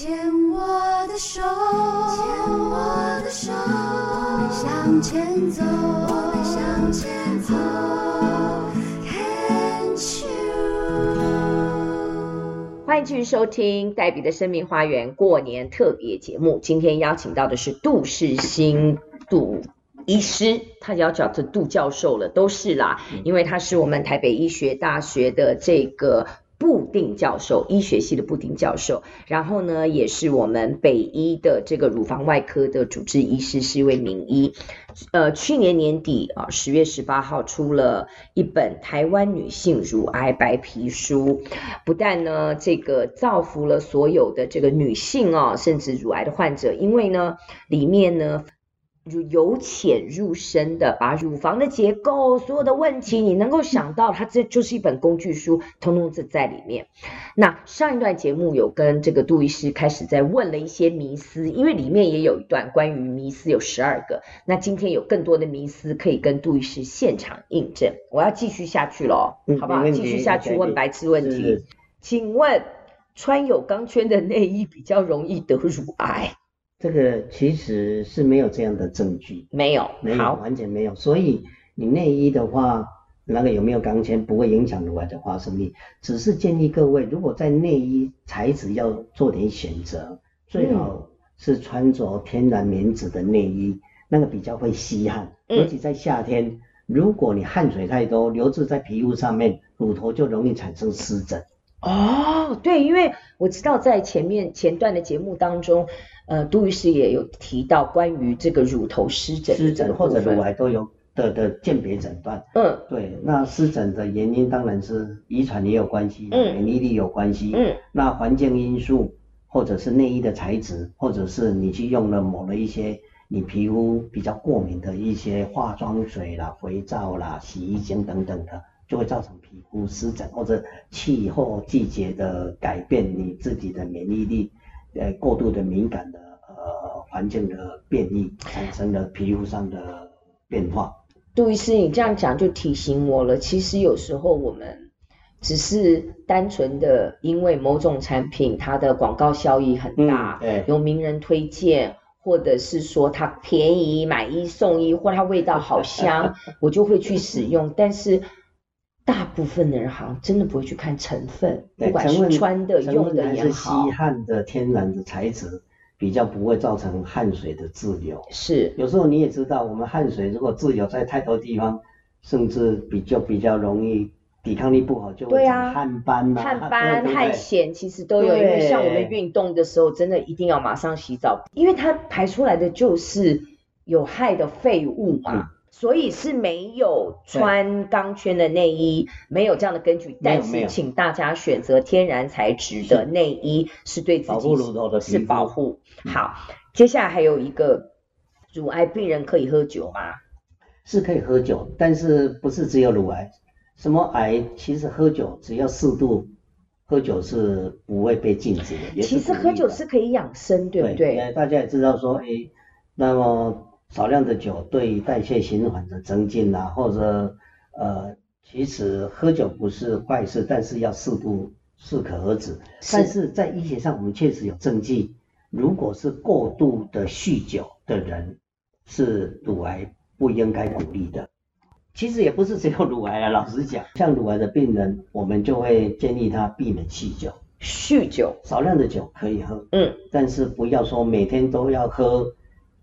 牵我的手，牵我的手，我们向前走，我们向前走。Can't you？欢迎继续收听黛比的生命花园过年特别节目。今天邀请到的是杜世新杜医师，他要叫做杜教授了，都是啦，因为他是我们台北医学大学的这个。布定教授，医学系的布定教授，然后呢，也是我们北医的这个乳房外科的主治医师，是一位名医。呃，去年年底啊，十月十八号出了一本《台湾女性乳癌白皮书》，不但呢，这个造福了所有的这个女性啊，甚至乳癌的患者，因为呢，里面呢。由浅入深的把乳房的结构，所有的问题你能够想到，它这就是一本工具书，通通在在里面。那上一段节目有跟这个杜医师开始在问了一些迷思，因为里面也有一段关于迷思有十二个。那今天有更多的迷思可以跟杜医师现场印证。我要继续下去喽，好不好？继续下去问白痴问题。请问穿有钢圈的内衣比较容易得乳癌？这个其实是没有这样的证据，没有，没有，完全没有。所以你内衣的话，那个有没有钢圈不会影响乳癌的发生率，只是建议各位，如果在内衣材质要做点选择，最好是穿着天然棉质的内衣，嗯、那个比较会吸汗，尤其在夏天，如果你汗水太多，留置在皮肤上面，乳头就容易产生湿疹。哦，对，因为我知道在前面前段的节目当中，呃，杜医师也有提到关于这个乳头湿疹、湿疹或者乳癌都有的的鉴别诊断。嗯，对，那湿疹的原因当然是遗传也有关系，嗯，免疫力有关系，嗯，那环境因素或者是内衣的材质，或者是你去用了抹了一些你皮肤比较过敏的一些化妆水啦、肥皂啦、洗衣精等等的。就会造成皮肤湿疹，或者气候季节的改变，你自己的免疫力呃过度的敏感的呃环境的变异，产生了皮肤上的变化。杜医师，你这样讲就提醒我了，其实有时候我们只是单纯的因为某种产品它的广告效益很大，嗯、有名人推荐，或者是说它便宜买一送一，或它味道好香，我就会去使用，但是。大部分的人好像真的不会去看成分，不管是穿的、用的也好。是吸汗的天然的材质，比较不会造成汗水的滞留。是，有时候你也知道，我们汗水如果滞留在太多地方，甚至比较比较容易抵抗力不好，就会长汗斑呐、啊。汗斑、汗癬其实都有，因为像我们运动的时候，真的一定要马上洗澡，因为它排出来的就是有害的废物嘛。嗯所以是没有穿钢圈的内衣，没有这样的根据。但是请大家选择天然材质的内衣，是对自己是保护。好，接下来还有一个，乳癌病人可以喝酒吗？是可以喝酒，但是不是只有乳癌，什么癌其实喝酒只要适度，喝酒是不会被禁止的。其实喝酒是可以养生，对不对？对，大家也知道说，哎，那么。少量的酒对代谢循环的增进啊，或者呃，其实喝酒不是坏事，但是要适度，适可而止。是。但是在医学上，我们确实有证据，如果是过度的酗酒的人，是乳癌不应该鼓励的。其实也不是只有乳癌啊，老实讲，像乳癌的病人，我们就会建议他避免酗酒。酗酒，少量的酒可以喝，嗯，但是不要说每天都要喝。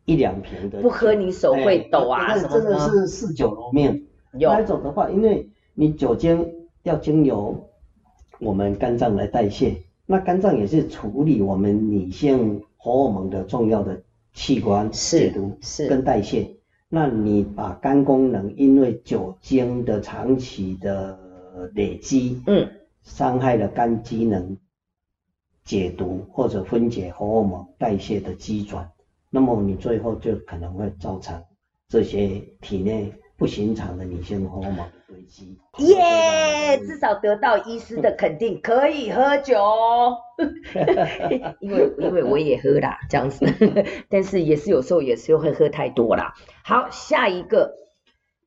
一两瓶的，不喝你手会抖啊，那真的是嗜酒如命。有那种的话，因为你酒精要经由我们肝脏来代谢，那肝脏也是处理我们女性荷尔蒙的重要的器官，解毒是跟代谢。那你把肝功能因为酒精的长期的累积，嗯，伤害了肝机能解毒或者分解荷尔蒙代谢的机转。那么你最后就可能会造成这些体内不寻常的女性荷尔蒙的堆积。耶，至少得到医师的肯定，可以喝酒。因为因为我也喝啦，这样子，但是也是有时候也是会喝太多啦。好，下一个，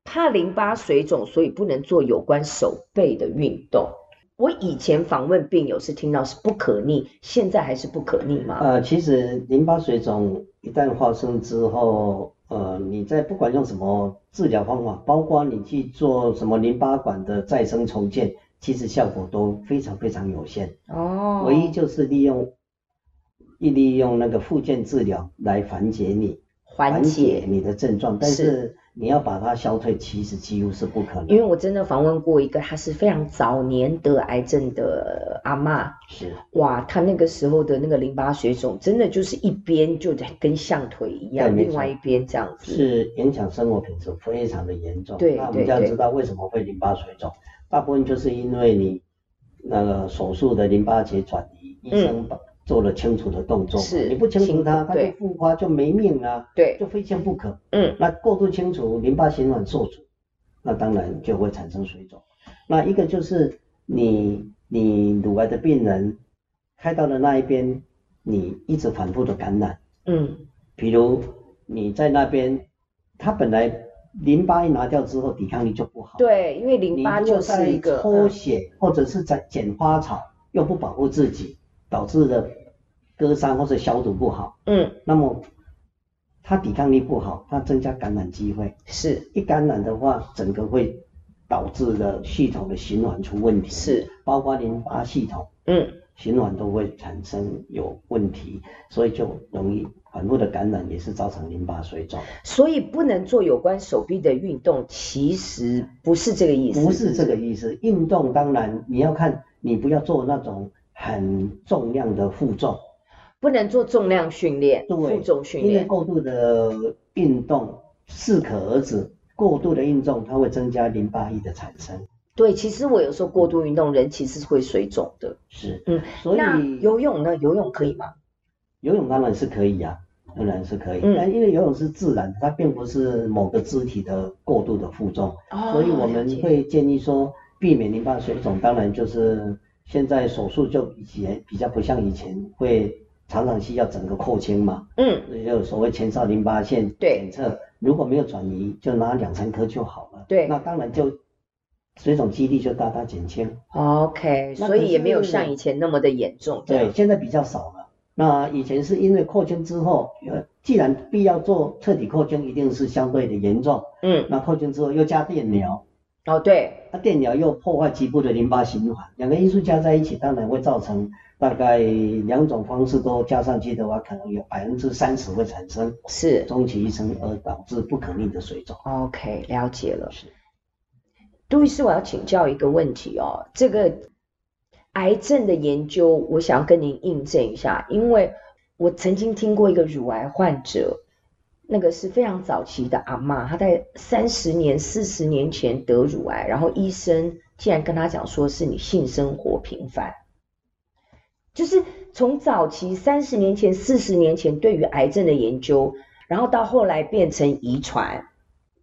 怕淋巴水肿，所以不能做有关手背的运动。我以前访问病友是听到是不可逆，现在还是不可逆吗？呃，其实淋巴水肿一旦发生之后，呃，你在不管用什么治疗方法，包括你去做什么淋巴管的再生重建，其实效果都非常非常有限。哦。唯一就是利用一利用那个复健治疗来缓解你缓解你的症状，但是。你要把它消退，其实几乎是不可能。因为我真的访问过一个，他是非常早年得癌症的阿嬷。是。哇，他那个时候的那个淋巴水肿，真的就是一边就在跟象腿一样，另外一边这样子。是影响生活品质非常的严重。对。那我们就要知道为什么会淋巴水肿，大部分就是因为你那个手术的淋巴结转移，医生把。做了清除的动作，是你不清除它，它就复发就没命啊，对，就非清不可。嗯，那过度清除，淋巴循环受阻，那当然就会产生水肿。那一个就是你你乳癌的病人开刀的那一边，你一直反复的感染，嗯，比如你在那边，它本来淋巴一拿掉之后，抵抗力就不好，对，因为淋巴就是一个抽血或者是在剪花草，又不保护自己，导致的。割伤或者消毒不好，嗯，那么它抵抗力不好，它增加感染机会，是一感染的话，整个会导致的系统的循环出问题，是包括淋巴系统，嗯，循环都会产生有问题，所以就容易反复的感染，也是造成淋巴水肿。所以不能做有关手臂的运动，其实不是这个意思，不是这个意思。运动当然你要看，你不要做那种很重量的负重。不能做重量训练，负重训练，因为过度的运动适可而止。过度的运动它会增加淋巴液的产生。对，其实我有时候过度运动，人其实是会水肿的。是，嗯，所以游泳呢？游泳可以吗？游泳当然是可以呀、啊，当然是可以。嗯，因为游泳是自然，它并不是某个肢体的过度的负重。哦。所以我们会建议说，避免淋巴水肿，当然就是现在手术就以前比较不像以前会。常常需要整个扩清嘛，嗯，也就所谓前哨淋巴腺检测，如果没有转移，就拿两三颗就好了。对，那当然就水肿几率就大大减轻。OK，所以也没有像以前那么的严重。对，现在比较少了。那以前是因为扩清之后，既然必要做彻底扩清，一定是相对的严重。嗯，那扩清之后又加电疗。哦，对，那电疗又破坏局部的淋巴循环，两个因素加在一起，当然会造成。大概两种方式都加上去的话，可能有百分之三十会产生是终其一生而导致不可逆的水肿。OK，了解了。是，杜医师，我要请教一个问题哦，这个癌症的研究，我想要跟您印证一下，因为我曾经听过一个乳癌患者，那个是非常早期的阿嬷，她在三十年、四十年前得乳癌，然后医生竟然跟她讲说，是你性生活频繁。就是从早期三十年前、四十年前对于癌症的研究，然后到后来变成遗传，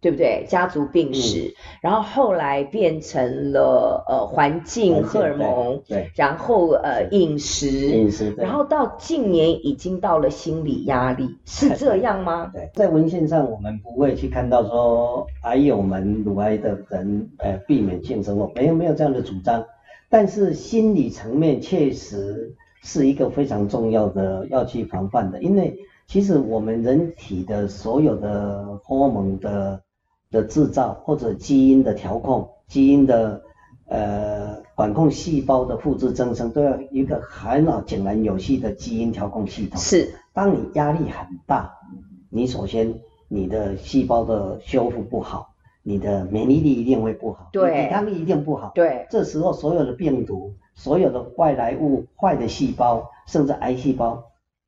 对不对？家族病史，嗯、然后后来变成了呃环境荷尔蒙，对，对然后呃饮食，饮食，然后到近年已经到了心理压力，是这样吗？对，在文献上我们不会去看到说癌友们乳癌的人呃避免性生活，没有没有这样的主张。但是心理层面确实是一个非常重要的要去防范的，因为其实我们人体的所有的荷尔蒙的的制造或者基因的调控、基因的呃管控细胞的复制增生，都要一个很好井然有序的基因调控系统。是，当你压力很大，你首先你的细胞的修复不好。你的免疫力一定会不好，对，抵抗力一定不好，对，这时候所有的病毒、所有的外来物、坏的细胞，甚至癌细胞，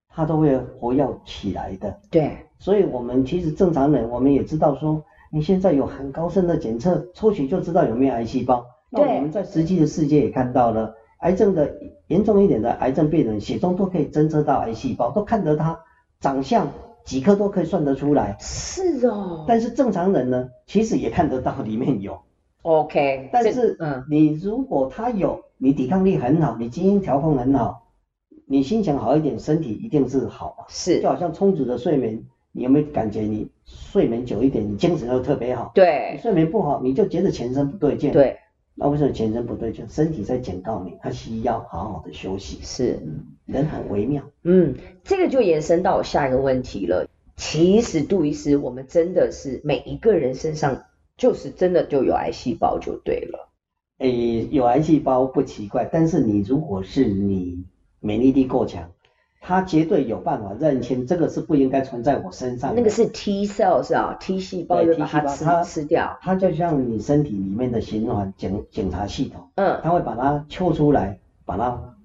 它都会活跃起来的。对，所以我们其实正常人，我们也知道说，你现在有很高深的检测，抽血就知道有没有癌细胞。那我们在实际的世界也看到了，癌症的严重一点的癌症病人，血中都可以侦测到癌细胞，都看得他长相。几颗都可以算得出来，是哦。但是正常人呢，其实也看得到里面有。OK。但是，嗯，你如果他有，你抵抗力很好，你基因调控很好，你心情好一点，身体一定是好嘛。是。就好像充足的睡眠，你有没有感觉你睡眠久一点，你精神又特别好？对。你睡眠不好，你就觉得全身不对劲。对。那为什么全身不对劲？身体在警告你，它需要好好的休息。是，人很微妙。嗯，这个就延伸到我下一个问题了。其实杜医师，我们真的是每一个人身上就是真的就有癌细胞就对了。诶，有癌细胞不奇怪，但是你如果是你免疫力够强。他绝对有办法认清这个是不应该存在我身上的。那个是 T cells 啊，T 细胞就把它吃它吃掉。它就像你身体里面的循环检检查系统，嗯，它会把它抽出来，把它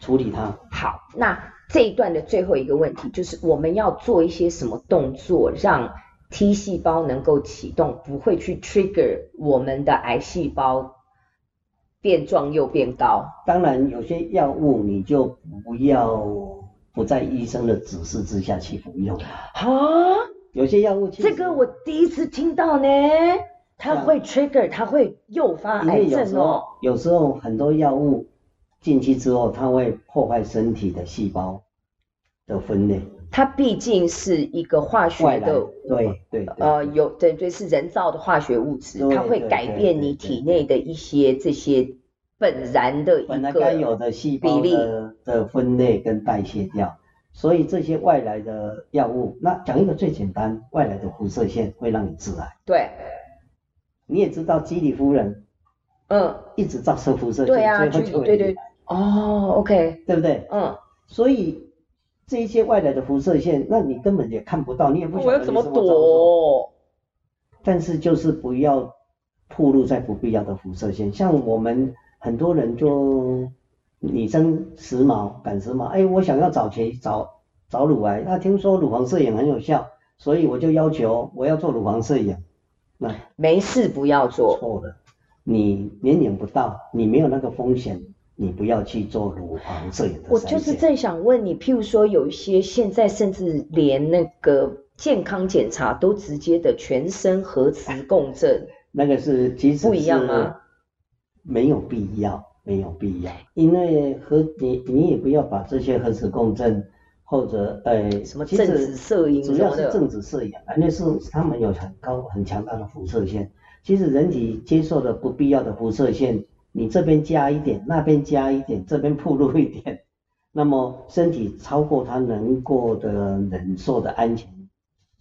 处理它。好，那这一段的最后一个问题就是我们要做一些什么动作，让 T 细胞能够启动，不会去 trigger 我们的癌细胞。变壮又变高，当然有些药物你就不要不在医生的指示之下去服用。啊，有些药物这个我第一次听到呢，它会 trigger，它会诱发癌症哦。有时候很多药物进去之后，它会破坏身体的细胞的分裂。它毕竟是一个化学的，对对，呃，有对对是人造的化学物质，它会改变你体内的一些这些本然的一个本来该有的细胞的的分类跟代谢掉，所以这些外来的药物，那讲一个最简单，外来的辐射线会让你致癌。对，你也知道基里夫人，嗯，一直照射辐射线，对啊，对对，哦，OK，对不对？嗯，所以。这一些外来的辐射线，那你根本也看不到，你也不晓得怎么躲。但是就是不要暴露在不必要的辐射线，像我们很多人就女生时髦赶时髦，哎，我想要早期早早乳癌，那听说乳房摄影很有效，所以我就要求我要做乳房摄影。那没事，不要做。错了，你年龄不到，你没有那个风险。你不要去做乳房摄影的。我就是正想问你，譬如说有一些现在甚至连那个健康检查都直接的全身核磁共振，那个是其实不一样吗？没有必要，没有必要，因为核你你也不要把这些核磁共振或者呃什么正子摄影，主要是正子摄影，那是他们有很高很强大的辐射线，其实人体接受的不必要的辐射线。你这边加一点，那边加一点，这边暴露一点，那么身体超过它能够的忍受的安全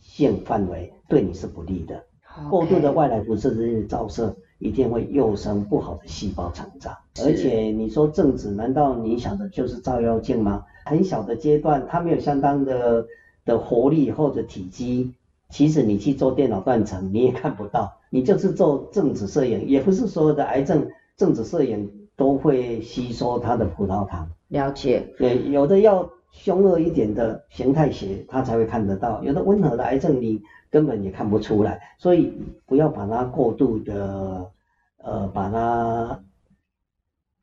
性范围，对你是不利的。过度的外来辐射这些照射，一定会诱生不好的细胞成长。而且你说正子，难道你想的就是照妖镜吗？很小的阶段，它没有相当的的活力或者体积，其实你去做电脑断层，你也看不到。你就是做正子摄影，也不是所有的癌症。正子摄影都会吸收它的葡萄糖，了解。对，有的要凶恶一点的形态学，他才会看得到；有的温和的癌症，你根本也看不出来。所以不要把它过度的，呃，把它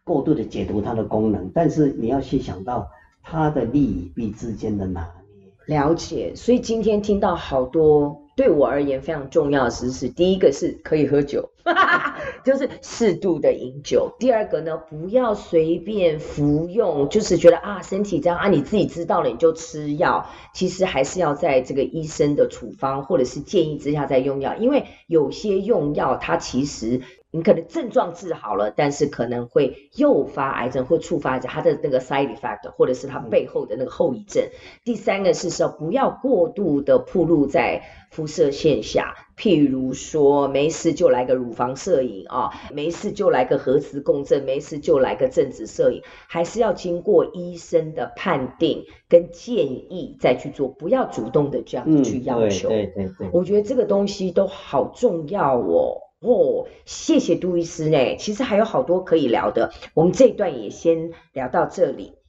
过度的解读它的功能。但是你要去想到它的利与弊之间的拿捏。了解。所以今天听到好多。对我而言非常重要的知识，第一个是可以喝酒，就是适度的饮酒。第二个呢，不要随便服用，就是觉得啊身体这样啊，你自己知道了你就吃药，其实还是要在这个医生的处方或者是建议之下再用药，因为有些用药它其实。你可能症状治好了，但是可能会诱发癌症或触发它的那个 side effect，或者是它背后的那个后遗症。第三个是说，不要过度的暴露在辐射线下，譬如说没事就来个乳房摄影啊，没事就来个核磁共振，没事就来个正子摄影，还是要经过医生的判定跟建议再去做，不要主动的这样去要求。嗯、对对对，对，我觉得这个东西都好重要哦。哦，谢谢杜医师呢。其实还有好多可以聊的，我们这一段也先聊到这里。